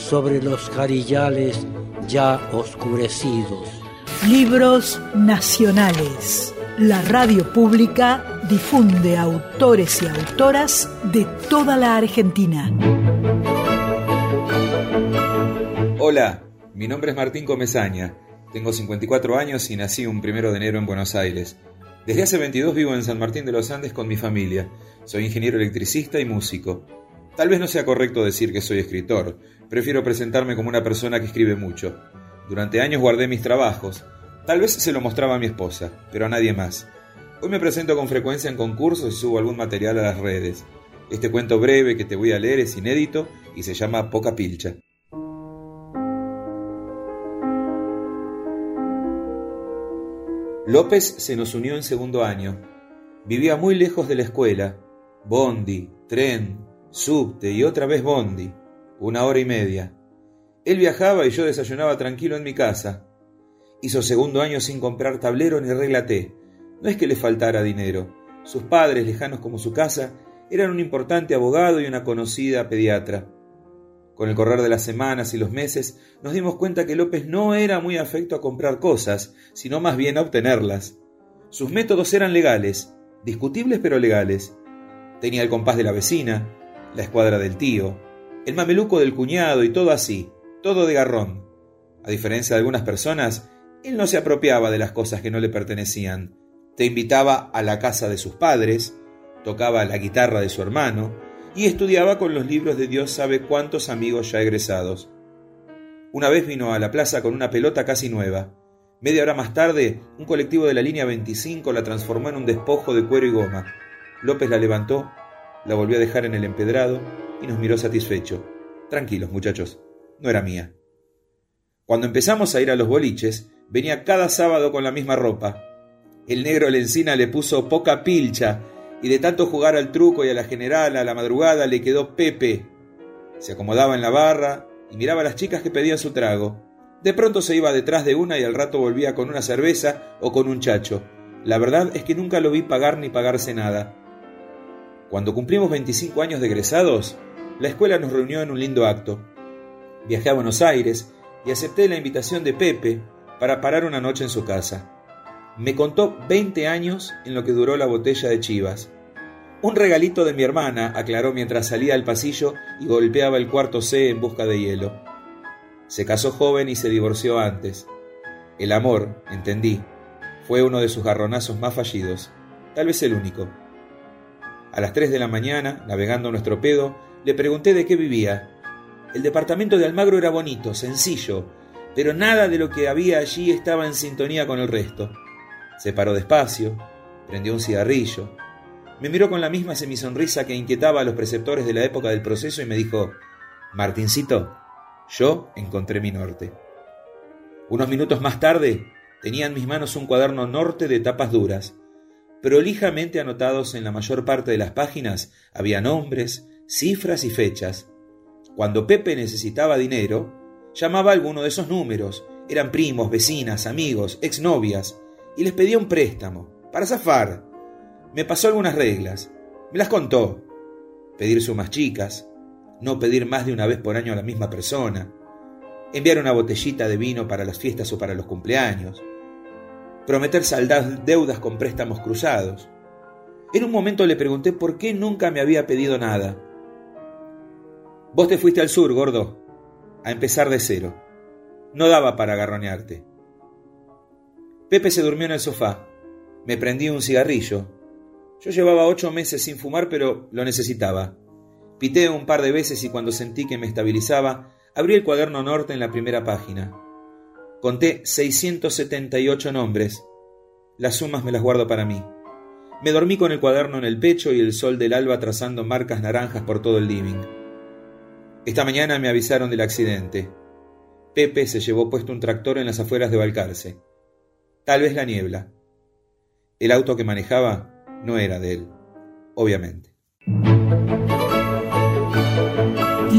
sobre los jarillales ya oscurecidos. Libros nacionales. La radio pública difunde autores y autoras de toda la Argentina. Hola, mi nombre es Martín Comezaña. Tengo 54 años y nací un primero de enero en Buenos Aires. Desde hace 22 vivo en San Martín de los Andes con mi familia. Soy ingeniero electricista y músico. Tal vez no sea correcto decir que soy escritor, prefiero presentarme como una persona que escribe mucho. Durante años guardé mis trabajos. Tal vez se lo mostraba a mi esposa, pero a nadie más. Hoy me presento con frecuencia en concursos y subo algún material a las redes. Este cuento breve que te voy a leer es inédito y se llama Poca Pilcha. López se nos unió en segundo año. Vivía muy lejos de la escuela. Bondi, tren, subte y otra vez bondi. Una hora y media. Él viajaba y yo desayunaba tranquilo en mi casa. Hizo segundo año sin comprar tablero ni regla T. No es que le faltara dinero. Sus padres, lejanos como su casa, eran un importante abogado y una conocida pediatra. Con el correr de las semanas y los meses, nos dimos cuenta que López no era muy afecto a comprar cosas, sino más bien a obtenerlas. Sus métodos eran legales, discutibles pero legales. Tenía el compás de la vecina, la escuadra del tío, el mameluco del cuñado y todo así, todo de garrón. A diferencia de algunas personas, él no se apropiaba de las cosas que no le pertenecían. Te invitaba a la casa de sus padres, tocaba la guitarra de su hermano, y estudiaba con los libros de Dios sabe cuántos amigos ya egresados. Una vez vino a la plaza con una pelota casi nueva. Media hora más tarde, un colectivo de la línea 25 la transformó en un despojo de cuero y goma. López la levantó, la volvió a dejar en el empedrado y nos miró satisfecho. Tranquilos, muchachos, no era mía. Cuando empezamos a ir a los boliches, venía cada sábado con la misma ropa. El negro Lencina le puso poca pilcha y de tanto jugar al truco y a la general a la madrugada le quedó Pepe. Se acomodaba en la barra y miraba a las chicas que pedían su trago. De pronto se iba detrás de una y al rato volvía con una cerveza o con un chacho. La verdad es que nunca lo vi pagar ni pagarse nada. Cuando cumplimos 25 años de egresados, la escuela nos reunió en un lindo acto. Viajé a Buenos Aires y acepté la invitación de Pepe para parar una noche en su casa. Me contó 20 años en lo que duró la botella de chivas. Un regalito de mi hermana, aclaró mientras salía al pasillo y golpeaba el cuarto C en busca de hielo. Se casó joven y se divorció antes. El amor, entendí, fue uno de sus garronazos más fallidos, tal vez el único. A las 3 de la mañana, navegando nuestro pedo, le pregunté de qué vivía. El departamento de Almagro era bonito, sencillo, pero nada de lo que había allí estaba en sintonía con el resto. Se paró despacio, prendió un cigarrillo, me miró con la misma semisonrisa que inquietaba a los preceptores de la época del proceso y me dijo, Martincito, yo encontré mi norte. Unos minutos más tarde tenía en mis manos un cuaderno norte de tapas duras. Prolijamente anotados en la mayor parte de las páginas había nombres, cifras y fechas. Cuando Pepe necesitaba dinero, llamaba a alguno de esos números. Eran primos, vecinas, amigos, exnovias y les pedía un préstamo, para zafar. Me pasó algunas reglas, me las contó. Pedir sumas chicas, no pedir más de una vez por año a la misma persona, enviar una botellita de vino para las fiestas o para los cumpleaños, prometer saldar deudas con préstamos cruzados. En un momento le pregunté por qué nunca me había pedido nada. Vos te fuiste al sur, gordo, a empezar de cero. No daba para agarronearte. Pepe se durmió en el sofá. Me prendí un cigarrillo. Yo llevaba ocho meses sin fumar, pero lo necesitaba. Pité un par de veces y cuando sentí que me estabilizaba, abrí el cuaderno norte en la primera página. Conté 678 nombres. Las sumas me las guardo para mí. Me dormí con el cuaderno en el pecho y el sol del alba trazando marcas naranjas por todo el living. Esta mañana me avisaron del accidente. Pepe se llevó puesto un tractor en las afueras de Balcarce. Tal vez la niebla. El auto que manejaba no era de él, obviamente.